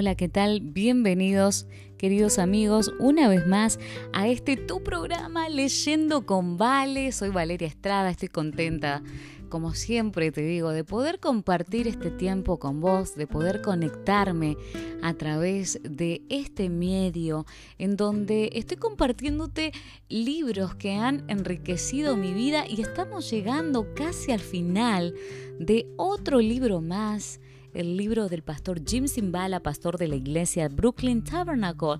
Hola, ¿qué tal? Bienvenidos, queridos amigos, una vez más a este tu programa Leyendo con Vale. Soy Valeria Estrada, estoy contenta, como siempre te digo, de poder compartir este tiempo con vos, de poder conectarme a través de este medio en donde estoy compartiéndote libros que han enriquecido mi vida y estamos llegando casi al final de otro libro más el libro del pastor Jim Simbala, pastor de la iglesia Brooklyn Tabernacle,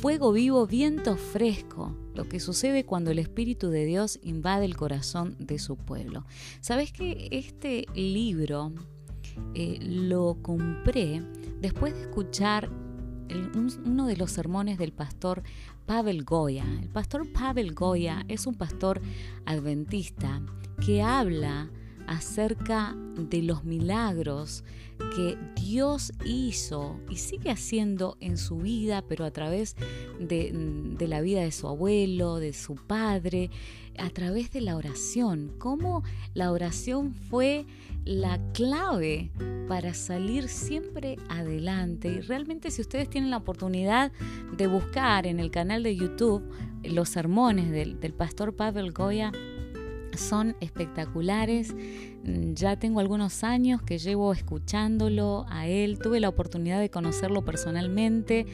Fuego vivo, viento fresco, lo que sucede cuando el Espíritu de Dios invade el corazón de su pueblo. ¿Sabes que este libro eh, lo compré después de escuchar uno de los sermones del pastor Pavel Goya. El pastor Pavel Goya es un pastor adventista que habla acerca de los milagros que Dios hizo y sigue haciendo en su vida, pero a través de, la vida de su abuelo, de su padre, a través de la oración. Cómo la oración fue la clave para salir siempre adelante. Y realmente si ustedes tienen la oportunidad de buscar en el canal de YouTube los sermones del, del pastor Pavel Goya, son espectaculares. Mm, ya tengo algunos años que llevo escuchándolo a él. Tuve la oportunidad de conocerlo personalmente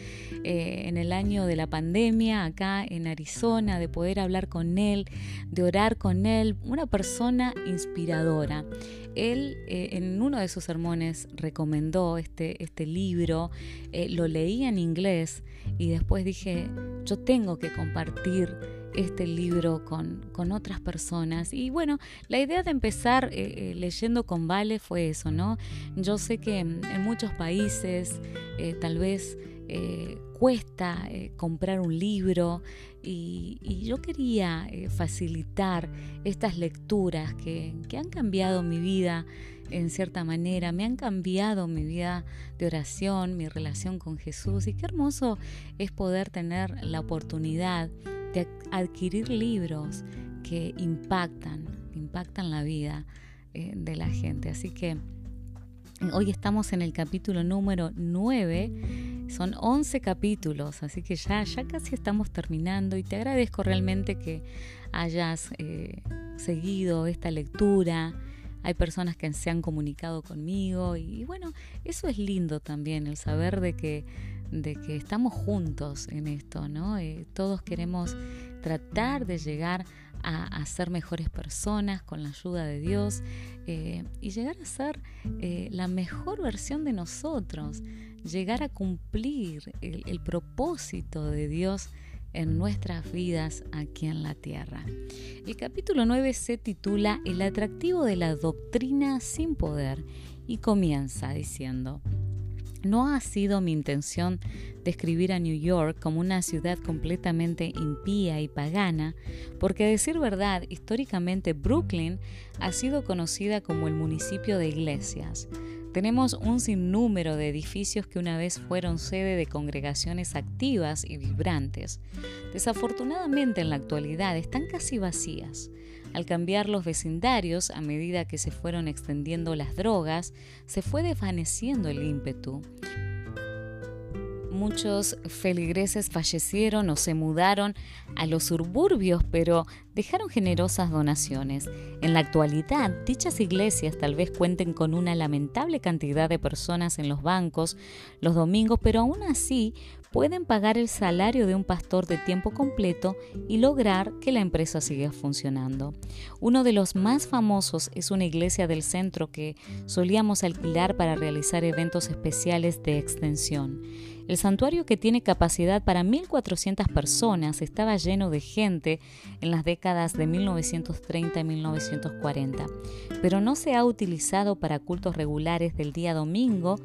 eh, en el año de la pandemia acá en Arizona, de poder hablar con él, de orar con él. Una persona inspiradora. Él eh, en uno de sus sermones recomendó este, este libro, eh, lo leí en inglés y después dije, yo tengo que compartir este libro con, con, otras personas. Y bueno, la idea de empezar eh, eh, leyendo con Vale fue eso, ¿no? Yo sé que en muchos países eh, tal vez cuesta comprar un libro y, yo quería facilitar estas lecturas que, que han cambiado mi vida en cierta manera, me han cambiado mi vida de oración, mi relación con Jesús y qué hermoso es poder tener la oportunidad de adquirir libros que impactan, impactan la vida eh, de la gente. Así que hoy estamos en el capítulo número 9, son 11 capítulos, así que ya, ya casi estamos terminando y te agradezco realmente que hayas eh, seguido esta lectura. Hay personas que se han comunicado conmigo y bueno, eso es lindo también, el saber de que de que estamos juntos en esto, ¿no? Eh, todos queremos tratar de llegar a, ser mejores personas con la ayuda de Dios eh, y llegar a ser eh, la mejor versión de nosotros, llegar a cumplir el, el propósito de Dios en nuestras vidas aquí en la tierra. El capítulo 9 se titula El atractivo de la doctrina sin poder y comienza diciendo, no ha sido mi intención describir a New York como una ciudad completamente impía y pagana, porque a decir verdad, históricamente Brooklyn ha sido conocida como el municipio de iglesias. Tenemos un sinnúmero de edificios que una vez fueron sede de congregaciones activas y vibrantes. Desafortunadamente en la actualidad están casi vacías. Al cambiar los vecindarios, a medida que se fueron extendiendo las drogas, se fue desvaneciendo el ímpetu. Muchos feligreses fallecieron o se mudaron a los suburbios, pero dejaron generosas donaciones. En la actualidad, dichas iglesias tal vez cuenten con una lamentable cantidad de personas en los bancos los domingos, pero aún así pueden pagar el salario de un pastor de tiempo completo y lograr que la empresa siga funcionando. Uno de los más famosos es una iglesia del centro que solíamos alquilar para realizar eventos especiales de extensión. El santuario que tiene capacidad para 1.400 personas estaba lleno de gente en las décadas de 1930 y 1940, pero no se ha utilizado para cultos regulares del día domingo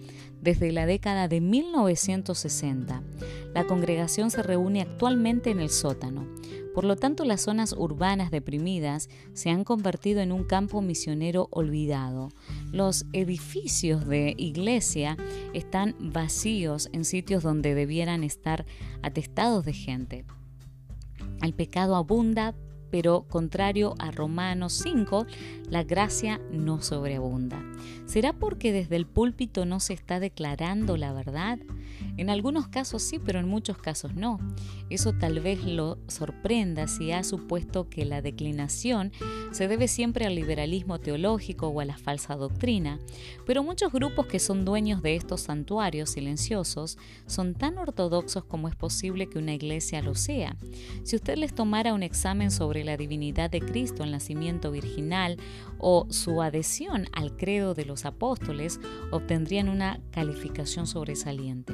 desde la década de 1960. La congregación se reúne actualmente en el sótano. Por lo tanto, las zonas urbanas deprimidas se han convertido en un campo misionero olvidado. Los edificios de iglesia están vacíos en sitios donde debieran estar atestados de gente. El pecado abunda pero contrario a Romanos 5, la gracia no sobreabunda. ¿Será porque desde el púlpito no se está declarando la verdad? En algunos casos sí, pero en muchos casos no. Eso tal vez lo sorprenda si ha supuesto que la declinación se debe siempre al liberalismo teológico o a la falsa doctrina, pero muchos grupos que son dueños de estos santuarios silenciosos son tan ortodoxos como es posible que una iglesia lo sea. Si usted les tomara un examen sobre la divinidad de Cristo, el nacimiento virginal o su adhesión al credo de los apóstoles, obtendrían una calificación sobresaliente.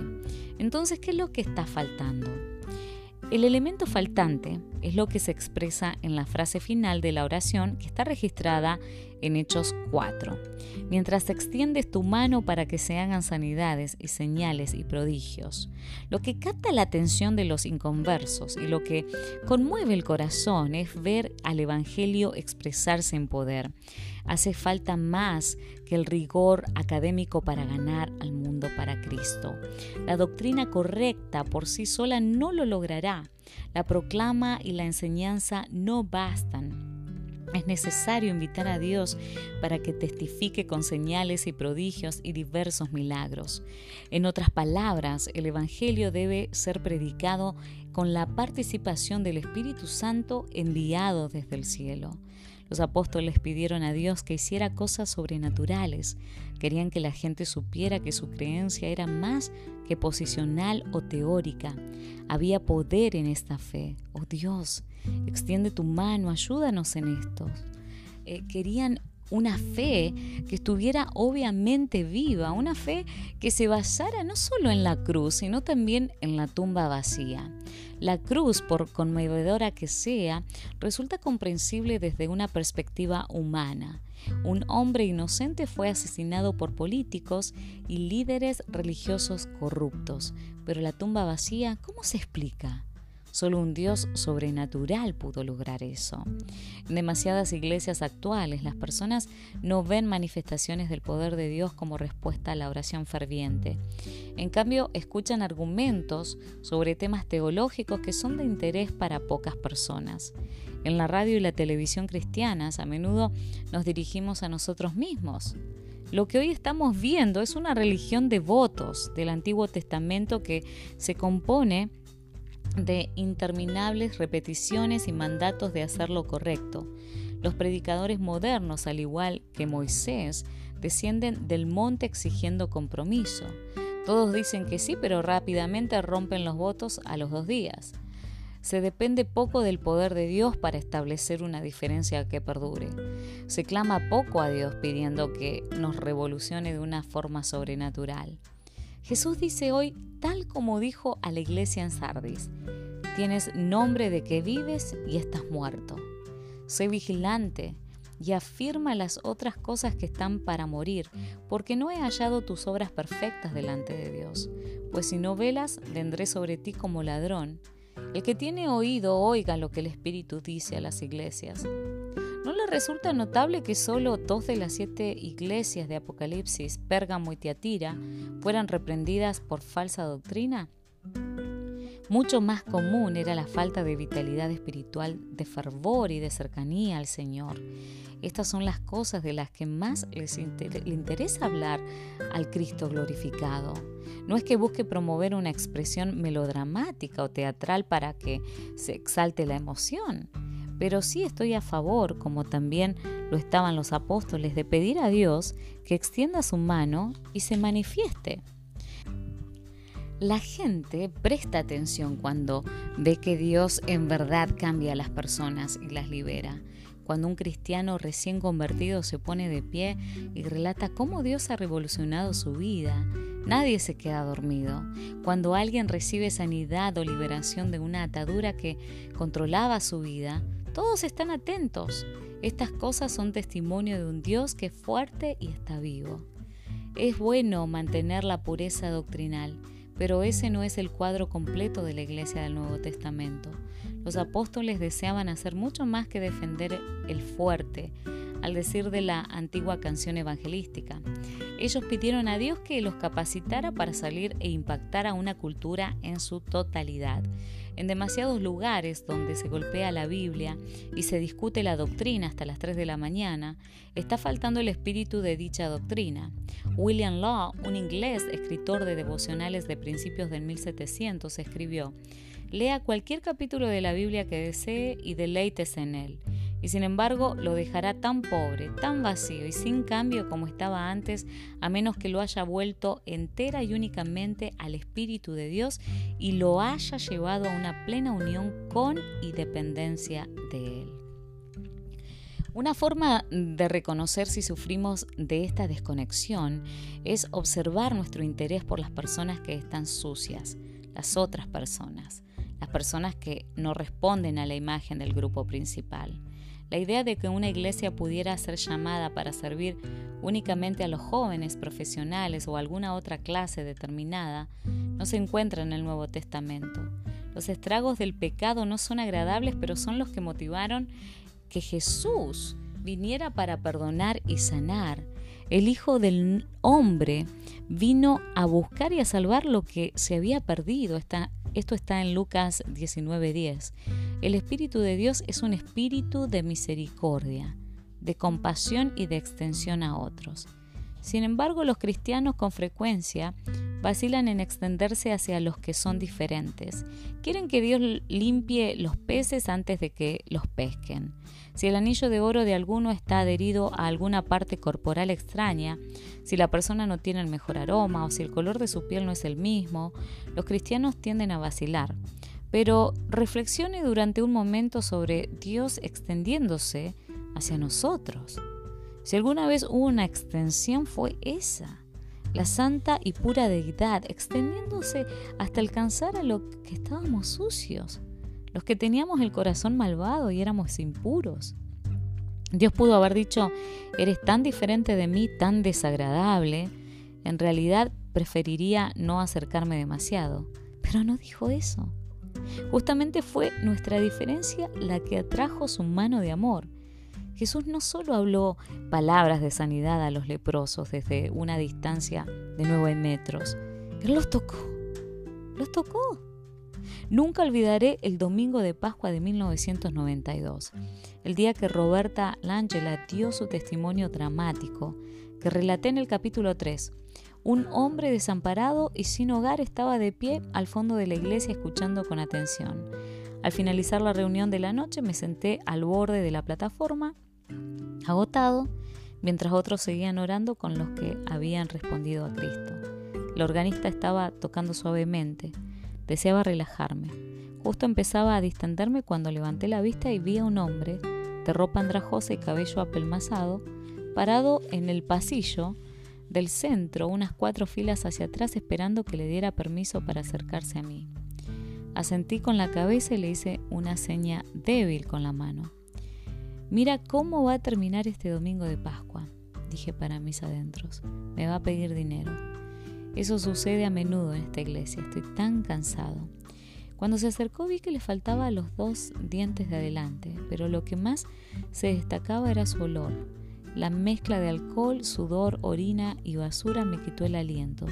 Entonces, ¿qué es lo que está faltando? El elemento faltante es lo que se expresa en la frase final de la oración que está registrada en Hechos 4. Mientras extiendes tu mano para que se hagan sanidades y señales y prodigios. Lo que capta la atención de los inconversos y lo que conmueve el corazón es ver al Evangelio expresarse en poder. Hace falta más que el rigor académico para ganar al mundo para Cristo. La doctrina correcta por sí sola no lo logrará. La proclama y la enseñanza no bastan. Es necesario invitar a Dios para que testifique con señales y prodigios y diversos milagros. En otras palabras, el Evangelio debe ser predicado con la participación del Espíritu Santo enviado desde el cielo. Los apóstoles pidieron a Dios que hiciera cosas sobrenaturales. Querían que la gente supiera que su creencia era más que posicional o teórica. Había poder en esta fe. Oh Dios, extiende tu mano, ayúdanos en esto. Eh, querían una fe que estuviera obviamente viva, una fe que se basara no solo en la cruz, sino también en la tumba vacía. La cruz, por conmovedora que sea, resulta comprensible desde una perspectiva humana. Un hombre inocente fue asesinado por políticos y líderes religiosos corruptos, pero la tumba vacía, ¿cómo se explica? Solo un Dios sobrenatural pudo lograr eso. En demasiadas iglesias actuales las personas no ven manifestaciones del poder de Dios como respuesta a la oración ferviente. En cambio, escuchan argumentos sobre temas teológicos que son de interés para pocas personas. En la radio y la televisión cristianas a menudo nos dirigimos a nosotros mismos. Lo que hoy estamos viendo es una religión de votos del Antiguo Testamento que se compone de interminables repeticiones y mandatos de hacer lo correcto. Los predicadores modernos, al igual que Moisés, descienden del monte exigiendo compromiso. Todos dicen que sí, pero rápidamente rompen los votos a los dos días. Se depende poco del poder de Dios para establecer una diferencia que perdure. Se clama poco a Dios pidiendo que nos revolucione de una forma sobrenatural. Jesús dice hoy, tal como dijo a la iglesia en Sardis, tienes nombre de que vives y estás muerto. Sé vigilante y afirma las otras cosas que están para morir, porque no he hallado tus obras perfectas delante de Dios. Pues si no velas, vendré sobre ti como ladrón. El que tiene oído, oiga lo que el Espíritu dice a las iglesias. ¿No le resulta notable que solo dos de las siete iglesias de Apocalipsis, Pérgamo y Tiatira, fueran reprendidas por falsa doctrina? Mucho más común era la falta de vitalidad espiritual, de fervor y de cercanía al Señor. Estas son las cosas de las que más le interesa hablar al Cristo glorificado. No es que busque promover una expresión melodramática o teatral para que se exalte la emoción pero sí estoy a favor, como también lo estaban los apóstoles, de pedir a Dios que extienda su mano y se manifieste. La gente presta atención cuando ve que Dios en verdad cambia a las personas y las libera. Cuando un cristiano recién convertido se pone de pie y relata cómo Dios ha revolucionado su vida, nadie se queda dormido. Cuando alguien recibe sanidad o liberación de una atadura que controlaba su vida, todos están atentos. Estas cosas son testimonio de un Dios que es fuerte y está vivo. Es bueno mantener la pureza doctrinal, pero ese no es el cuadro completo de la iglesia del Nuevo Testamento. Los apóstoles deseaban hacer mucho más que defender el fuerte, al decir de la antigua canción evangelística. Ellos pidieron a Dios que los capacitara para salir e impactar a una cultura en su totalidad. En demasiados lugares donde se golpea la Biblia y se discute la doctrina hasta las 3 de la mañana, está faltando el espíritu de dicha doctrina. William Law, un inglés escritor de devocionales de principios del 1700, escribió, Lea cualquier capítulo de la Biblia que desee y deleites en él y sin embargo lo dejará tan pobre, tan vacío y sin cambio como estaba antes, a menos que lo haya vuelto entera y únicamente al Espíritu de Dios y lo haya llevado a una plena unión con y dependencia de Él. Una forma de reconocer si sufrimos de esta desconexión es observar nuestro interés por las personas que están sucias, las otras personas, las personas que no responden a la imagen del grupo principal. La idea de que una iglesia pudiera ser llamada para servir únicamente a los jóvenes profesionales o alguna otra clase determinada no se encuentra en el Nuevo Testamento. Los estragos del pecado no son agradables, pero son los que motivaron que Jesús viniera para perdonar y sanar. El Hijo del Hombre vino a buscar y a salvar lo que se había perdido. esto está en Lucas 19:10. El Espíritu de Dios es un espíritu de misericordia, de compasión y de extensión a otros. Sin embargo, los cristianos con frecuencia vacilan en extenderse hacia los que son diferentes. Quieren que Dios limpie los peces antes de que los pesquen. Si el anillo de oro de alguno está adherido a alguna parte corporal extraña, si la persona no tiene el mejor aroma o si el color de su piel no es el mismo, los cristianos tienden a vacilar. Pero reflexione durante un momento sobre Dios extendiéndose hacia nosotros. Si alguna vez hubo una extensión fue esa, la santa y pura deidad, extendiéndose hasta alcanzar a los que estábamos sucios, los que teníamos el corazón malvado y éramos impuros. Dios pudo haber dicho, eres tan diferente de mí, tan desagradable, en realidad preferiría no acercarme demasiado, pero no dijo eso. Justamente fue nuestra diferencia la que atrajo su mano de amor. Jesús no solo habló palabras de sanidad a los leprosos desde una distancia de nueve metros, Él los tocó, los tocó. Nunca olvidaré el domingo de Pascua de 1992, el día que Roberta Langela dio su testimonio dramático, que relaté en el capítulo 3, un hombre desamparado y sin hogar estaba de pie al fondo de la iglesia escuchando con atención. Al finalizar la reunión de la noche me senté al borde de la plataforma, agotado, mientras otros seguían orando con los que habían respondido a Cristo. El organista estaba tocando suavemente. Deseaba relajarme. Justo empezaba a distenderme cuando levanté la vista y vi a un hombre, de ropa andrajosa y cabello apelmazado, parado en el pasillo del centro, unas cuatro filas hacia atrás esperando que le diera permiso para acercarse a mí. Asentí con la cabeza y le hice una seña débil con la mano. Mira cómo va a terminar este domingo de Pascua, dije para mis adentros. Me va a pedir dinero. Eso sucede a menudo en esta iglesia, estoy tan cansado. Cuando se acercó vi que le faltaba los dos dientes de adelante, pero lo que más se destacaba era su olor la mezcla de alcohol, sudor, orina y basura me quitó el aliento.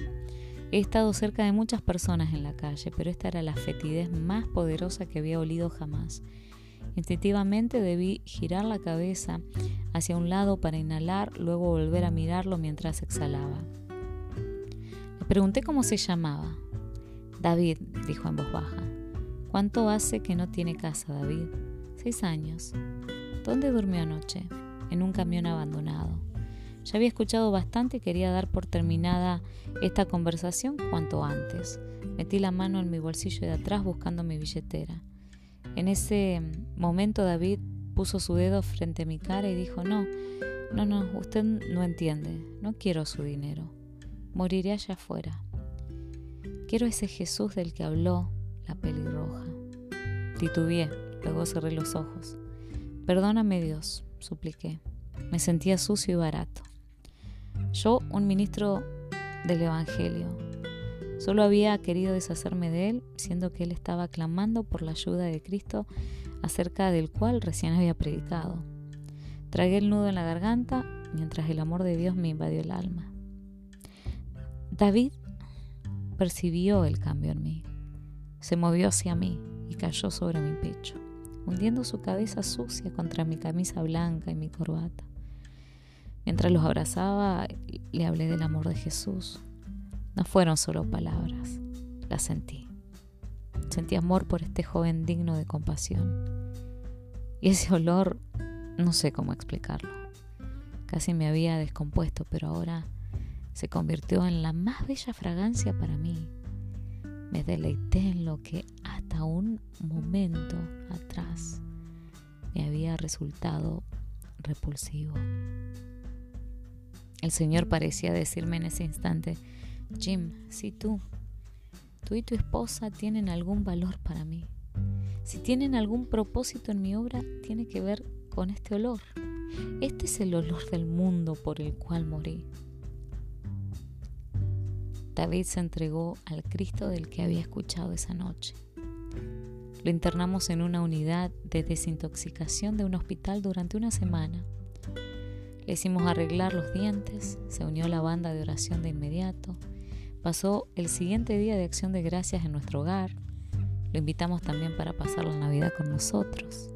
He estado cerca de muchas personas en la calle, pero esta era la fetidez más poderosa que había olido jamás. Instintivamente debí girar la cabeza hacia un lado para inhalar, luego volver a mirarlo mientras exhalaba. Le pregunté cómo se llamaba. David, dijo en voz baja. ¿Cuánto hace que no tiene casa, David? Seis años. ¿Dónde durmió anoche? En un camión abandonado. Ya había escuchado bastante y quería dar por terminada esta conversación cuanto antes. Metí la mano en mi bolsillo de atrás buscando mi billetera. En ese momento David puso su dedo frente a mi cara y dijo, no, no, no, usted no entiende, no quiero su dinero, moriré allá afuera. Quiero ese Jesús del que habló la pelirroja. Titubeé, luego cerré los ojos. Perdóname Dios, supliqué. Me sentía sucio y barato. Yo, un ministro del Evangelio, solo había querido deshacerme de él, siendo que él estaba clamando por la ayuda de Cristo acerca del cual recién había predicado. Tragué el nudo en la garganta mientras el amor de Dios me invadió el alma. David percibió el cambio en mí. Se movió hacia mí y cayó sobre mi pecho, hundiendo su cabeza sucia contra mi camisa blanca y mi corbata. Mientras los abrazaba, le hablé del amor de Jesús. No fueron solo palabras, las sentí. Sentí amor por este joven digno de compasión. Y ese olor, no sé cómo explicarlo. Casi me había descompuesto, pero ahora se convirtió en la más bella fragancia para mí. Me deleité en lo que hasta un momento atrás me había resultado repulsivo. El Señor parecía decirme en ese instante, Jim, si tú, tú y tu esposa tienen algún valor para mí, si tienen algún propósito en mi obra, tiene que ver con este olor. Este es el olor del mundo por el cual morí. David se entregó al Cristo del que había escuchado esa noche. Lo internamos en una unidad de desintoxicación de un hospital durante una semana. Le hicimos arreglar los dientes, se unió a la banda de oración de inmediato, pasó el siguiente día de acción de gracias en nuestro hogar, lo invitamos también para pasar la Navidad con nosotros.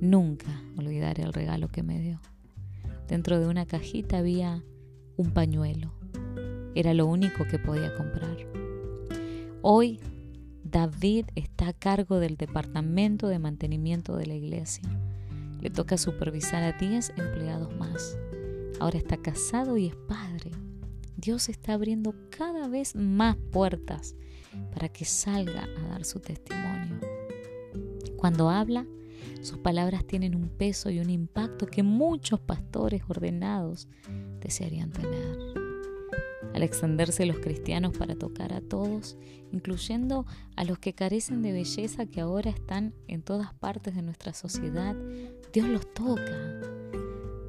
Nunca olvidaré el regalo que me dio. Dentro de una cajita había un pañuelo era lo único que podía comprar. Hoy David está a cargo del departamento de mantenimiento de la iglesia. Le toca supervisar a 10 empleados más. Ahora está casado y es padre. Dios está abriendo cada vez más puertas para que salga a dar su testimonio. Cuando habla, sus palabras tienen un peso y un impacto que muchos pastores ordenados desearían tener al extenderse los cristianos para tocar a todos, incluyendo a los que carecen de belleza que ahora están en todas partes de nuestra sociedad, Dios los toca.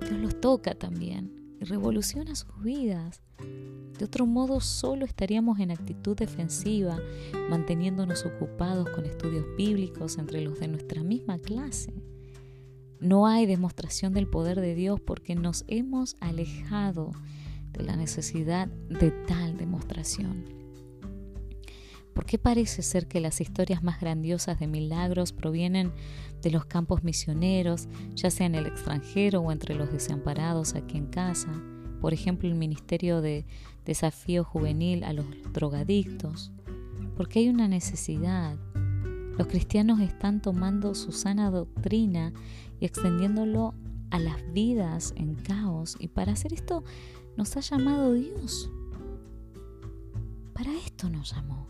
Dios los toca también y revoluciona sus vidas. De otro modo, solo estaríamos en actitud defensiva, manteniéndonos ocupados con estudios bíblicos entre los de nuestra misma clase. No hay demostración del poder de Dios porque nos hemos alejado de la necesidad de tal demostración. ¿Por qué parece ser que las historias más grandiosas de milagros provienen de los campos misioneros, ya sea en el extranjero o entre los desamparados aquí en casa? Por ejemplo, el Ministerio de Desafío Juvenil a los drogadictos. Porque hay una necesidad. Los cristianos están tomando su sana doctrina y extendiéndolo a las vidas en caos. Y para hacer esto nos ha llamado Dios. Para esto nos llamó.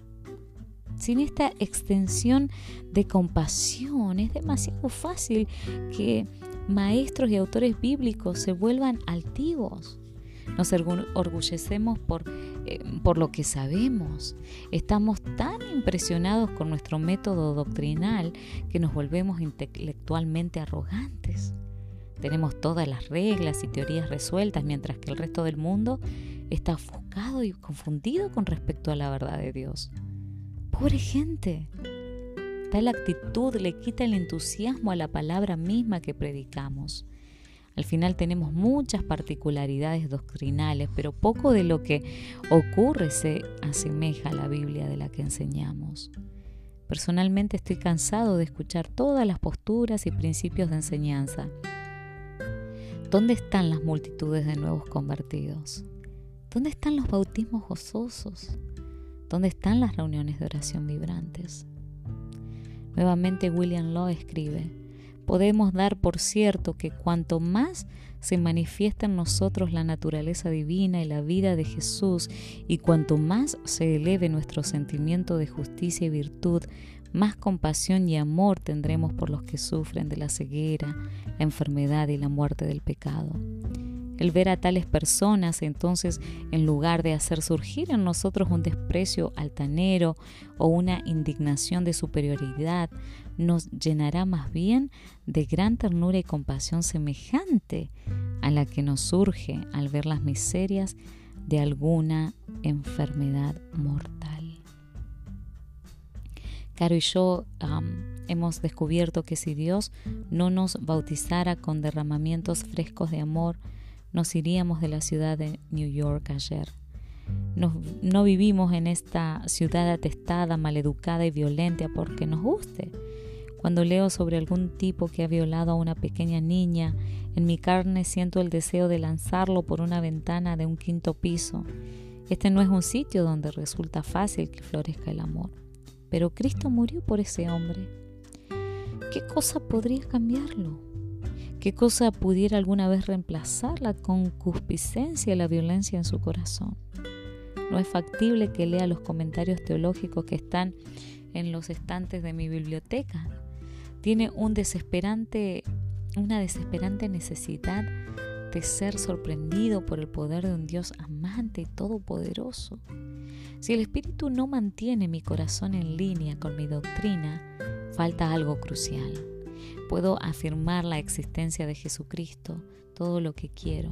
Sin esta extensión de compasión es demasiado fácil que maestros y autores bíblicos se vuelvan altivos. Nos orgullecemos por, eh, por lo que sabemos. Estamos tan impresionados con nuestro método doctrinal que nos volvemos intelectualmente arrogantes. Tenemos todas las reglas y teorías resueltas, mientras que el resto del mundo está ofuscado y confundido con respecto a la verdad de Dios. Pobre gente. Tal actitud le quita el entusiasmo a la palabra misma que predicamos. Al final tenemos muchas particularidades doctrinales, pero poco de lo que ocurre se asemeja a la Biblia de la que enseñamos. Personalmente estoy cansado de escuchar todas las posturas y principios de enseñanza ¿Dónde están las multitudes de nuevos convertidos? ¿Dónde están los bautismos gozosos? ¿Dónde están las reuniones de oración vibrantes? Nuevamente William Law escribe, podemos dar por cierto que cuanto más se manifiesta en nosotros la naturaleza divina y la vida de Jesús, y cuanto más se eleve nuestro sentimiento de justicia y virtud, más compasión y amor tendremos por los que sufren de la ceguera, la enfermedad y la muerte del pecado. El ver a tales personas, entonces, en lugar de hacer surgir en nosotros un desprecio altanero o una indignación de superioridad, nos llenará más bien de gran ternura y compasión semejante a la que nos surge al ver las miserias de alguna enfermedad mortal. Caro y yo hemos descubierto que si Dios no nos bautizara con derramamientos frescos de amor, nos iríamos de la ciudad de New York ayer. no vivimos en esta ciudad atestada, maleducada y violenta porque nos guste. Cuando leo sobre algún tipo que ha violado a una pequeña niña, en mi carne siento el deseo de lanzarlo por una ventana de un quinto piso. Este no es un sitio donde resulta fácil que florezca el amor. Pero Cristo murió por ese hombre. ¿Qué cosa podría cambiarlo? ¿Qué cosa pudiera alguna vez reemplazar la concupiscencia y la violencia en su corazón? No es factible que lea los comentarios teológicos que están en los estantes de mi biblioteca. Tiene un desesperante, una desesperante necesidad de ser sorprendido por el poder de un Dios amante y todopoderoso. Si el Espíritu no mantiene mi corazón en línea con mi doctrina, falta algo crucial. Puedo afirmar la existencia de Jesucristo, todo lo que quiero,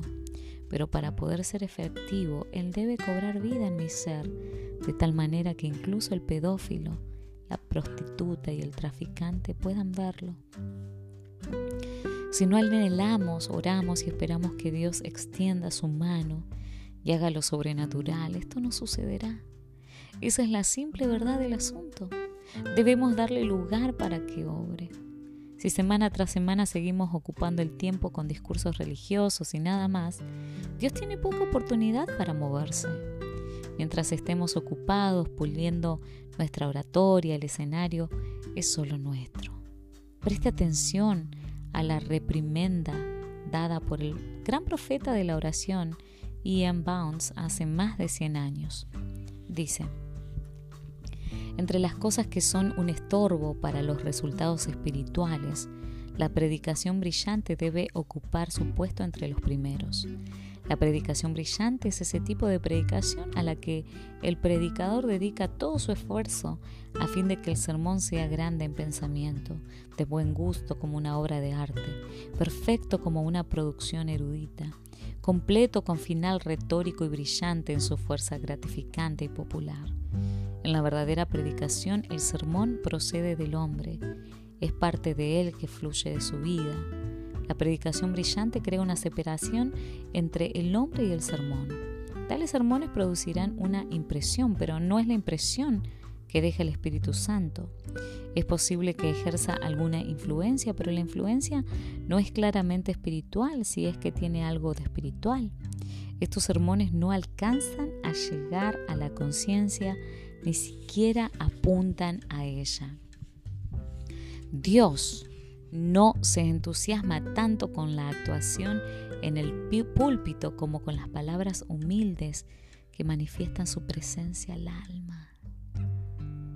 pero para poder ser efectivo, Él debe cobrar vida en mi ser, de tal manera que incluso el pedófilo, la prostituta y el traficante puedan verlo. Si no anhelamos, oramos y esperamos que Dios extienda su mano y haga lo sobrenatural, esto no sucederá. Esa es la simple verdad del asunto. Debemos darle lugar para que obre. Si semana tras semana seguimos ocupando el tiempo con discursos religiosos y nada más, Dios tiene poca oportunidad para moverse. Mientras estemos ocupados puliendo nuestra oratoria, el escenario es solo nuestro. Preste atención a la reprimenda dada por el gran profeta de la oración, Ian Bounds, hace más de 100 años. Dice, entre las cosas que son un estorbo para los resultados espirituales, la predicación brillante debe ocupar su puesto entre los primeros. La predicación brillante es ese tipo de predicación a la que el predicador dedica todo su esfuerzo a fin de que el sermón sea grande en pensamiento, de buen gusto como una obra de arte, perfecto como una producción erudita, completo con final retórico y brillante en su fuerza gratificante y popular. En la verdadera predicación el sermón procede del hombre, es parte de él que fluye de su vida. La predicación brillante crea una separación entre el hombre y el sermón. Tales sermones producirán una impresión, pero no es la impresión que deja el Espíritu Santo. Es posible que ejerza alguna influencia, pero la influencia no es claramente espiritual si es que tiene algo de espiritual. Estos sermones no alcanzan a llegar a la conciencia ni siquiera apuntan a ella. Dios no se entusiasma tanto con la actuación en el púlpito como con las palabras humildes que manifiestan su presencia al alma.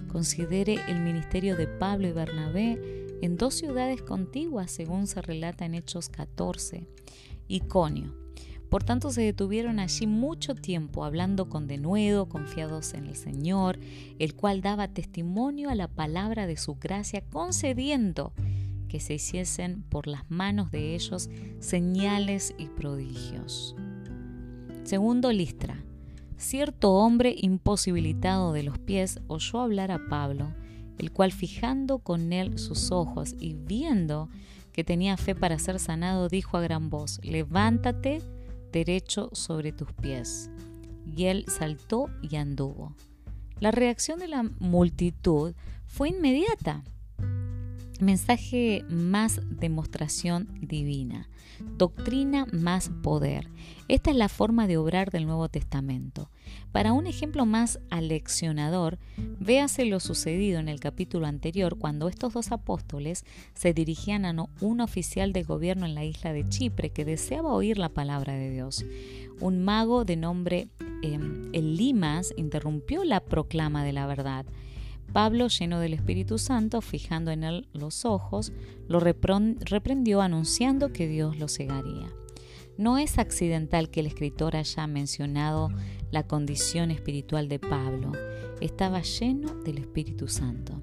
Considere el ministerio de Pablo y Bernabé en dos ciudades contiguas, según se relata en Hechos 14, Iconio por tanto se detuvieron allí mucho tiempo hablando con denuedo, confiados en el Señor, el cual daba testimonio a la palabra de su gracia, concediendo que se hiciesen por las manos de ellos señales y prodigios. Segundo Listra. Cierto hombre imposibilitado de los pies oyó hablar a Pablo, el cual fijando con él sus ojos y viendo que tenía fe para ser sanado, dijo a gran voz, levántate, derecho sobre tus pies. Y él saltó y anduvo. La reacción de la multitud fue inmediata. Mensaje más demostración divina. Doctrina más poder. Esta es la forma de obrar del Nuevo Testamento. Para un ejemplo más aleccionador, véase lo sucedido en el capítulo anterior cuando estos dos apóstoles se dirigían a un oficial de gobierno en la isla de Chipre que deseaba oír la palabra de Dios. Un mago de nombre eh, Elimas interrumpió la proclama de la verdad. Pablo, lleno del Espíritu Santo, fijando en él los ojos, lo reprendió anunciando que Dios lo cegaría. No es accidental que el escritor haya mencionado la condición espiritual de Pablo. Estaba lleno del Espíritu Santo.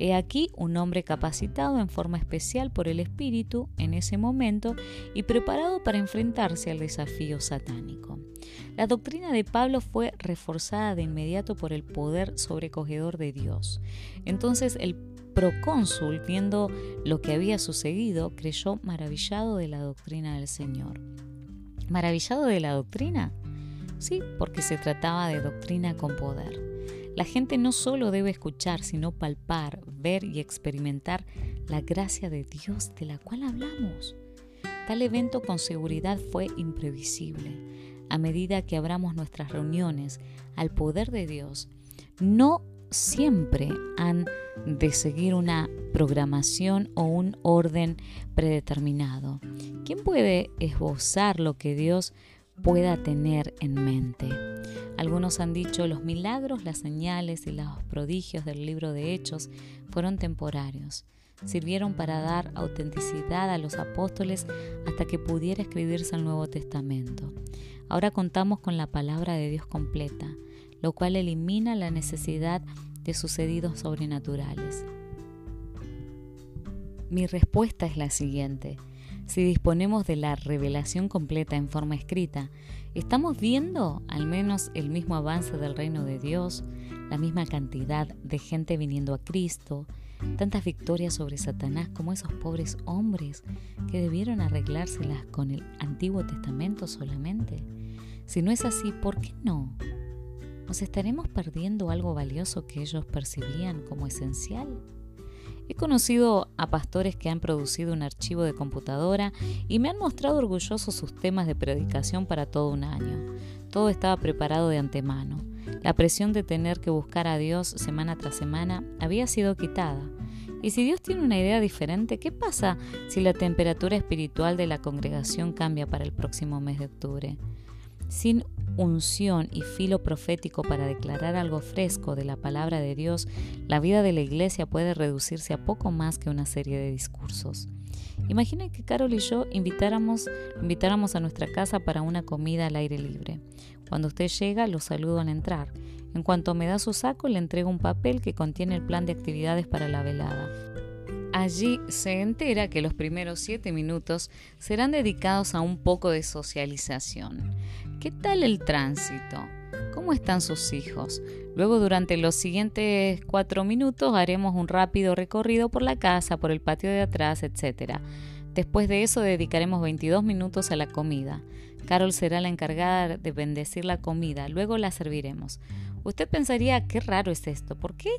He aquí un hombre capacitado en forma especial por el Espíritu en ese momento y preparado para enfrentarse al desafío satánico. La doctrina de Pablo fue reforzada de inmediato por el poder sobrecogedor de Dios. Entonces el procónsul, viendo lo que había sucedido, creyó maravillado de la doctrina del Señor. ¿Maravillado de la doctrina? Sí, porque se trataba de doctrina con poder. La gente no solo debe escuchar, sino palpar, ver y experimentar la gracia de Dios de la cual hablamos. Tal evento con seguridad fue imprevisible. A medida que abramos nuestras reuniones al poder de Dios, no siempre han de seguir una programación o un orden predeterminado. ¿Quién puede esbozar lo que Dios pueda tener en mente? Algunos han dicho los milagros, las señales y los prodigios del libro de Hechos fueron temporarios. Sirvieron para dar autenticidad a los apóstoles hasta que pudiera escribirse el Nuevo Testamento. Ahora contamos con la palabra de Dios completa, lo cual elimina la necesidad de sucedidos sobrenaturales. Mi respuesta es la siguiente. Si disponemos de la revelación completa en forma escrita, ¿estamos viendo al menos el mismo avance del reino de Dios, la misma cantidad de gente viniendo a Cristo, tantas victorias sobre Satanás como esos pobres hombres que debieron arreglárselas con el Antiguo Testamento solamente? Si no es así, ¿por qué no? ¿Nos estaremos perdiendo algo valioso que ellos percibían como esencial? He conocido a pastores que han producido un archivo de computadora y me han mostrado orgullosos sus temas de predicación para todo un año. Todo estaba preparado de antemano. La presión de tener que buscar a Dios semana tras semana había sido quitada. Y si Dios tiene una idea diferente, ¿qué pasa si la temperatura espiritual de la congregación cambia para el próximo mes de octubre? Sin unción y filo profético para declarar algo fresco de la palabra de Dios, la vida de la iglesia puede reducirse a poco más que una serie de discursos. Imaginen que Carol y yo invitáramos, invitáramos a nuestra casa para una comida al aire libre. Cuando usted llega, lo saludo al entrar. En cuanto me da su saco, le entrego un papel que contiene el plan de actividades para la velada. Allí se entera que los primeros siete minutos serán dedicados a un poco de socialización. ¿Qué tal el tránsito? ¿Cómo están sus hijos? Luego durante los siguientes cuatro minutos haremos un rápido recorrido por la casa, por el patio de atrás, etc. Después de eso dedicaremos 22 minutos a la comida. Carol será la encargada de bendecir la comida, luego la serviremos. Usted pensaría, qué raro es esto, ¿por qué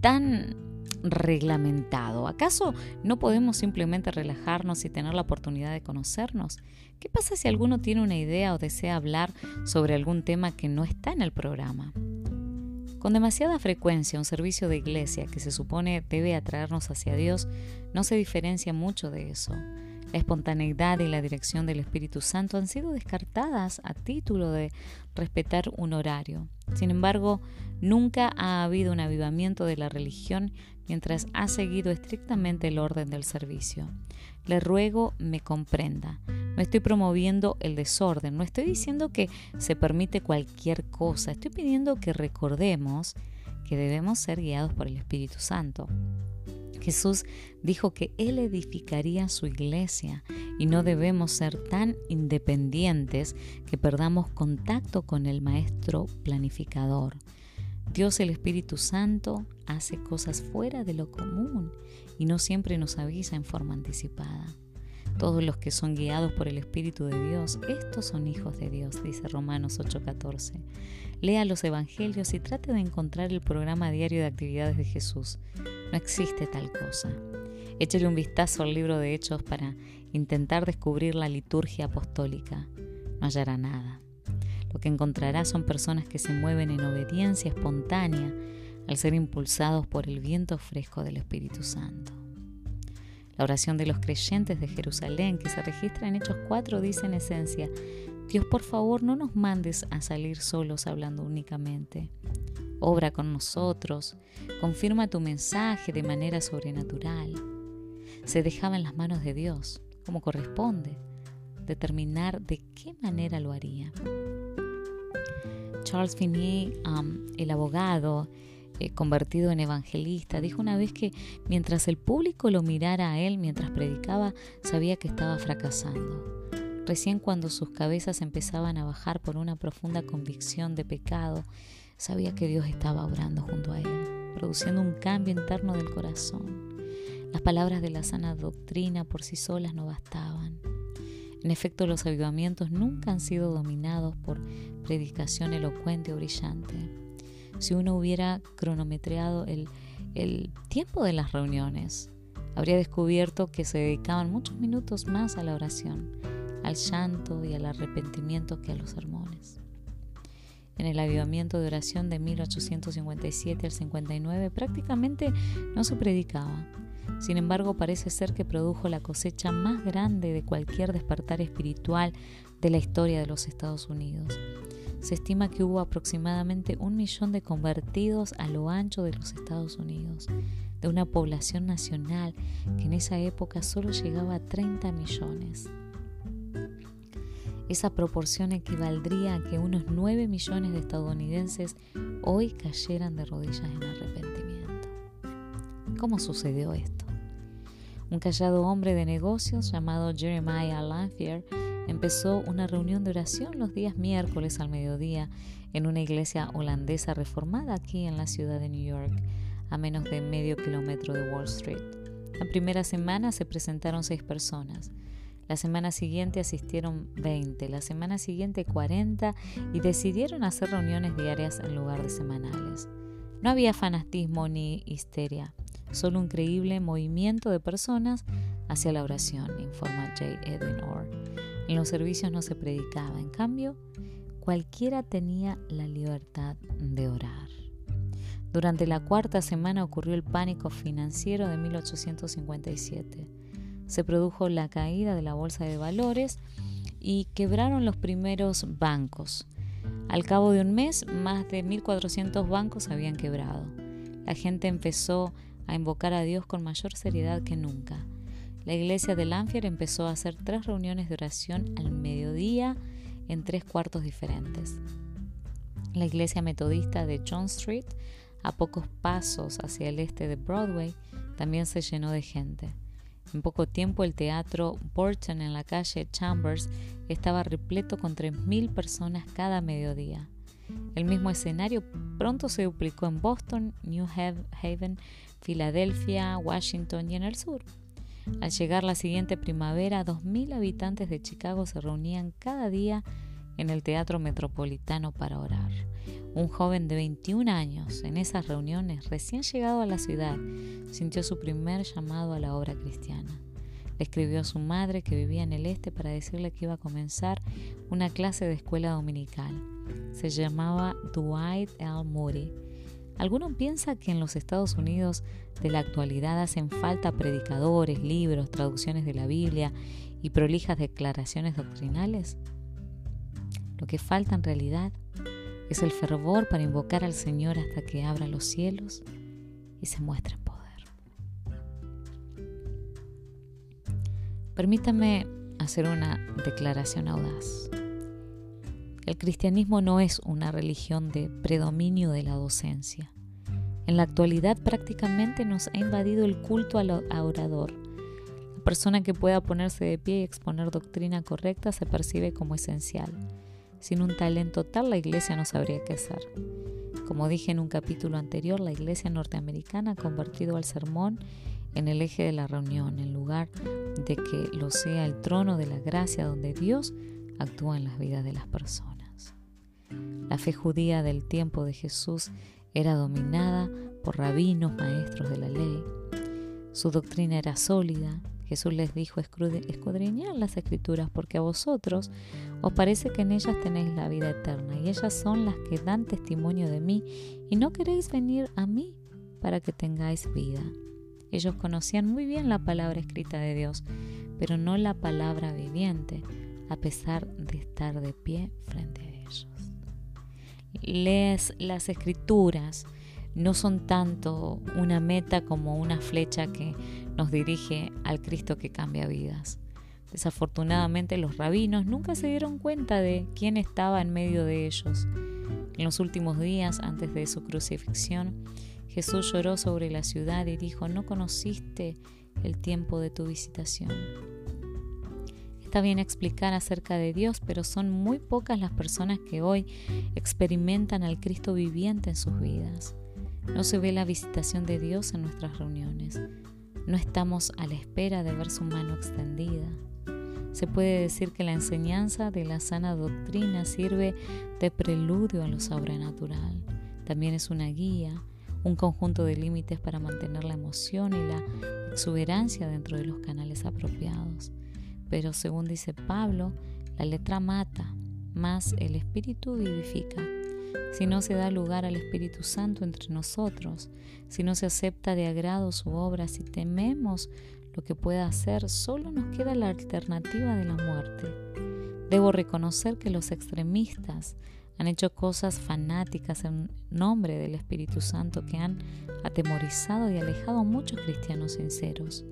tan reglamentado? ¿Acaso no podemos simplemente relajarnos y tener la oportunidad de conocernos? ¿Qué pasa si alguno tiene una idea o desea hablar sobre algún tema que no está en el programa? Con demasiada frecuencia, un servicio de iglesia que se supone debe atraernos hacia Dios no se diferencia mucho de eso. La espontaneidad y la dirección del Espíritu Santo han sido descartadas a título de respetar un horario. Sin embargo, nunca ha habido un avivamiento de la religión mientras ha seguido estrictamente el orden del servicio. Le ruego me comprenda. No estoy promoviendo el desorden, no estoy diciendo que se permite cualquier cosa, estoy pidiendo que recordemos que debemos ser guiados por el Espíritu Santo. Jesús dijo que Él edificaría su iglesia y no debemos ser tan independientes que perdamos contacto con el Maestro planificador. Dios el Espíritu Santo hace cosas fuera de lo común y no siempre nos avisa en forma anticipada. Todos los que son guiados por el Espíritu de Dios, estos son hijos de Dios, dice Romanos 8:14. Lea los Evangelios y trate de encontrar el programa diario de actividades de Jesús. No existe tal cosa. Échale un vistazo al libro de Hechos para intentar descubrir la liturgia apostólica. No hallará nada. Lo que encontrará son personas que se mueven en obediencia espontánea al ser impulsados por el viento fresco del Espíritu Santo. La oración de los creyentes de Jerusalén, que se registra en Hechos 4, dice en esencia, Dios por favor no nos mandes a salir solos hablando únicamente. Obra con nosotros, confirma tu mensaje de manera sobrenatural. Se dejaba en las manos de Dios, como corresponde, determinar de qué manera lo haría. Charles Finney, el abogado eh, convertido en evangelista, dijo una vez que mientras el público lo mirara a él mientras predicaba, sabía que estaba fracasando. Recién cuando sus cabezas empezaban a bajar por una profunda convicción de pecado, sabía que Dios estaba obrando junto a él, produciendo un cambio interno del corazón. Las palabras de la sana doctrina por sí solas no bastaban. En efecto, los avivamientos nunca han sido dominados por predicación elocuente o brillante. Si uno hubiera cronometreado el, el tiempo de las reuniones, habría descubierto que se dedicaban muchos minutos más a la oración, al llanto y al arrepentimiento que a los sermones. En el avivamiento de oración de 1857 al 59 prácticamente no se predicaba. Sin embargo, parece ser que produjo la cosecha más grande de cualquier despertar espiritual de la historia de los Estados Unidos. Se estima que hubo aproximadamente un millón de convertidos a lo ancho de los Estados Unidos, de una población nacional que en esa época solo llegaba a 30 millones. Esa proporción equivaldría a que unos 9 millones de estadounidenses hoy cayeran de rodillas en arrepentimiento. ¿Cómo sucedió esto? Un callado hombre de negocios llamado Jeremiah Lanphier empezó una reunión de oración los días miércoles al mediodía en una iglesia holandesa reformada aquí en la ciudad de New York, a menos de medio kilómetro de Wall Street. La primera semana se presentaron seis personas. La semana siguiente asistieron 20, la semana siguiente 40 y decidieron hacer reuniones diarias en lugar de semanales. No había fanatismo ni histeria, solo un creíble movimiento de personas hacia la oración, informa J. Edwin Orr. En los servicios no se predicaba, en cambio, cualquiera tenía la libertad de orar. Durante la cuarta semana ocurrió el pánico financiero de 1857 se produjo la caída de la bolsa de valores y quebraron los primeros bancos. Al cabo de un mes, más de 1.400 bancos habían quebrado. La gente empezó a invocar a Dios con mayor seriedad que nunca. La iglesia de Lanfier empezó a hacer tres reuniones de oración al mediodía en tres cuartos diferentes. La iglesia metodista de John Street, a pocos pasos hacia el este de Broadway, también se llenó de gente. En poco tiempo el teatro Burton en la calle Chambers estaba repleto con 3.000 personas cada mediodía. El mismo escenario pronto se duplicó en Boston, New Haven, Filadelfia, Washington y en el sur. Al llegar la siguiente primavera, 2.000 habitantes de Chicago se reunían cada día en el Teatro Metropolitano para orar. Un joven de 21 años en esas reuniones, recién llegado a la ciudad, sintió su primer llamado a la obra cristiana. Le escribió a su madre que vivía en el este para decirle que iba a comenzar una clase de escuela dominical. Se llamaba Dwight L. Moody. ¿Alguno piensa que en los Estados Unidos de la actualidad hacen falta predicadores, libros, traducciones de la Biblia y prolijas declaraciones doctrinales? Lo que falta en realidad es el fervor para invocar al Señor hasta que abra los cielos y se muestre en poder. Permítame hacer una declaración audaz. El cristianismo no es una religión de predominio de la docencia. En la actualidad prácticamente nos ha invadido el culto al orador. La persona que pueda ponerse de pie y exponer doctrina correcta se percibe como esencial. Sin un talento tal, la iglesia no sabría qué hacer. Como dije en un capítulo anterior, la iglesia norteamericana ha convertido al sermón en el eje de la reunión, en lugar de que lo sea el trono de la gracia donde Dios actúa en las vidas de las personas. La fe judía del tiempo de Jesús era dominada por rabinos, maestros de la ley. Su doctrina era sólida, Jesús les dijo, escudriñad las escrituras porque a vosotros os parece que en ellas tenéis la vida eterna y ellas son las que dan testimonio de mí y no queréis venir a mí para que tengáis vida. Ellos conocían muy bien la palabra escrita de Dios, pero no la palabra viviente, a pesar de estar de pie frente a ellos. Lees las escrituras, no son tanto una meta como una flecha que nos dirige al Cristo que cambia vidas. Desafortunadamente los rabinos nunca se dieron cuenta de quién estaba en medio de ellos. En los últimos días antes de su crucifixión, Jesús lloró sobre la ciudad y dijo, no conociste el tiempo de tu visitación. Está bien explicar acerca de Dios, pero son muy pocas las personas que hoy experimentan al Cristo viviente en sus vidas. No se ve la visitación de Dios en nuestras reuniones. No estamos a la espera de ver su mano extendida. Se puede decir que la enseñanza de la sana doctrina sirve de preludio a lo sobrenatural. También es una guía, un conjunto de límites para mantener la emoción y la exuberancia dentro de los canales apropiados. Pero según dice Pablo, la letra mata, más el espíritu vivifica. Si no se da lugar al Espíritu Santo entre nosotros, si no se acepta de agrado su obra, si tememos lo que pueda hacer, solo nos queda la alternativa de la muerte. Debo reconocer que los extremistas han hecho cosas fanáticas en nombre del Espíritu Santo que han atemorizado y alejado a muchos cristianos sinceros.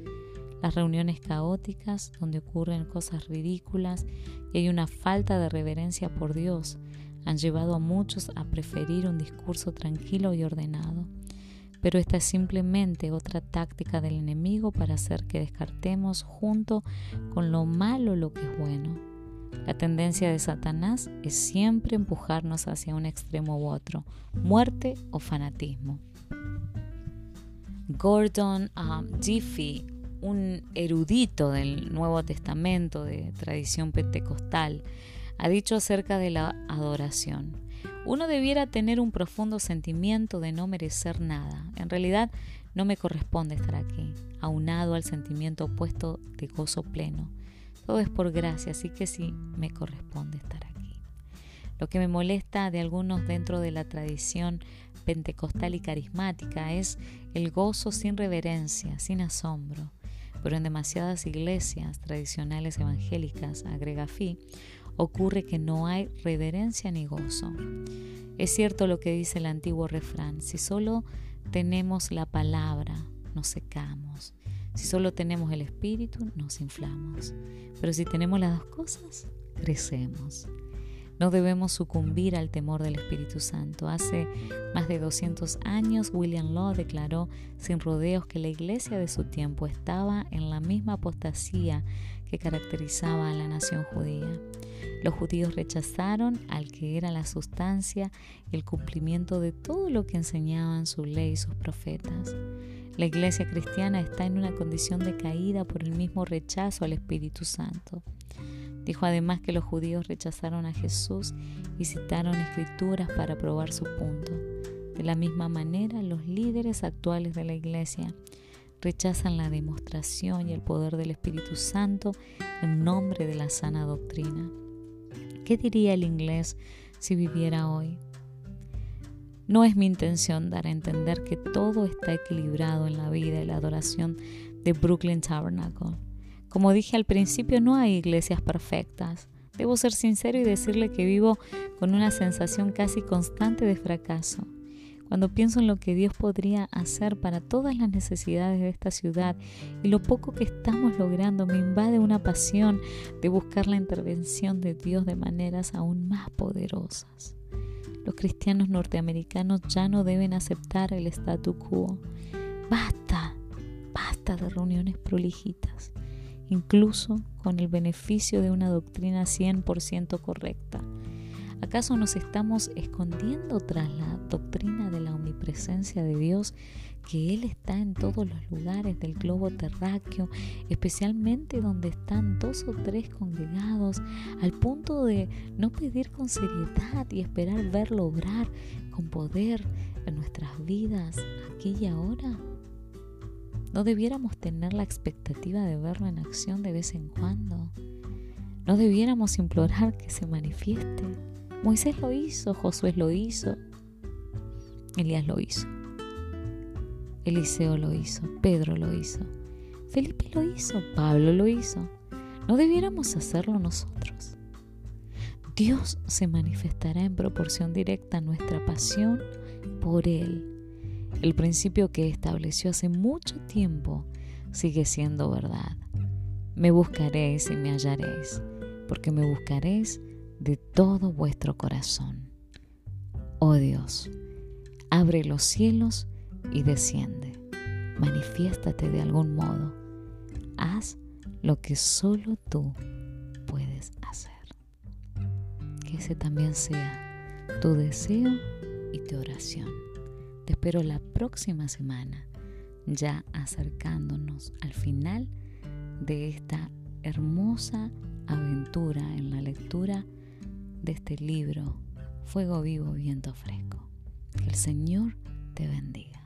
Las reuniones caóticas donde ocurren cosas ridículas y hay una falta de reverencia por Dios han llevado a muchos a preferir un discurso tranquilo y ordenado. Pero esta es simplemente otra táctica del enemigo para hacer que descartemos junto con lo malo lo que es bueno. La tendencia de Satanás es siempre empujarnos hacia un extremo u otro, muerte o fanatismo. Gordon um, Diffie, un erudito del Nuevo Testamento de tradición pentecostal, ha dicho acerca de la adoración. Uno debiera tener un profundo sentimiento de no merecer nada. En realidad no me corresponde estar aquí, aunado al sentimiento opuesto de gozo pleno. Todo es por gracia, así que sí me corresponde estar aquí. Lo que me molesta de algunos dentro de la tradición pentecostal y carismática es el gozo sin reverencia, sin asombro. Pero en demasiadas iglesias tradicionales evangélicas, agrega Fi, ocurre que no hay reverencia ni gozo. Es cierto lo que dice el antiguo refrán, si solo tenemos la palabra, nos secamos. Si solo tenemos el espíritu, nos inflamos. Pero si tenemos las dos cosas, crecemos. No debemos sucumbir al temor del Espíritu Santo. Hace más de 200 años William Law declaró sin rodeos que la iglesia de su tiempo estaba en la misma apostasía que caracterizaba a la nación judía. Los judíos rechazaron al que era la sustancia y el cumplimiento de todo lo que enseñaban su ley y sus profetas. La iglesia cristiana está en una condición de caída por el mismo rechazo al Espíritu Santo. Dijo además que los judíos rechazaron a Jesús y citaron escrituras para probar su punto. De la misma manera, los líderes actuales de la iglesia rechazan la demostración y el poder del Espíritu Santo en nombre de la sana doctrina. ¿Qué diría el inglés si viviera hoy? No es mi intención dar a entender que todo está equilibrado en la vida y la adoración de Brooklyn Tabernacle. Como dije al principio, no hay iglesias perfectas. Debo ser sincero y decirle que vivo con una sensación casi constante de fracaso. Cuando pienso en lo que Dios podría hacer para todas las necesidades de esta ciudad y lo poco que estamos logrando, me invade una pasión de buscar la intervención de Dios de maneras aún más poderosas. Los cristianos norteamericanos ya no deben aceptar el statu quo. Basta, basta de reuniones prolijitas, incluso con el beneficio de una doctrina 100% correcta. ¿Acaso nos estamos escondiendo tras la doctrina de la omnipresencia de Dios, que Él está en todos los lugares del globo terráqueo, especialmente donde están dos o tres congregados, al punto de no pedir con seriedad y esperar verlo obrar con poder en nuestras vidas aquí y ahora? ¿No debiéramos tener la expectativa de verlo en acción de vez en cuando? ¿No debiéramos implorar que se manifieste? Moisés lo hizo, Josué lo hizo, Elías lo hizo, Eliseo lo hizo, Pedro lo hizo, Felipe lo hizo, Pablo lo hizo. ¿No debiéramos hacerlo nosotros? Dios se manifestará en proporción directa a nuestra pasión por Él. El principio que estableció hace mucho tiempo sigue siendo verdad. Me buscaréis y me hallaréis, porque me buscaréis de todo vuestro corazón. Oh Dios, abre los cielos y desciende. Manifiéstate de algún modo. Haz lo que solo tú ese también sea tu deseo y tu oración. Te espero la próxima semana, ya acercándonos al final de esta hermosa aventura en la lectura de este libro, Fuego Vivo, Viento Fresco. Que el Señor te bendiga.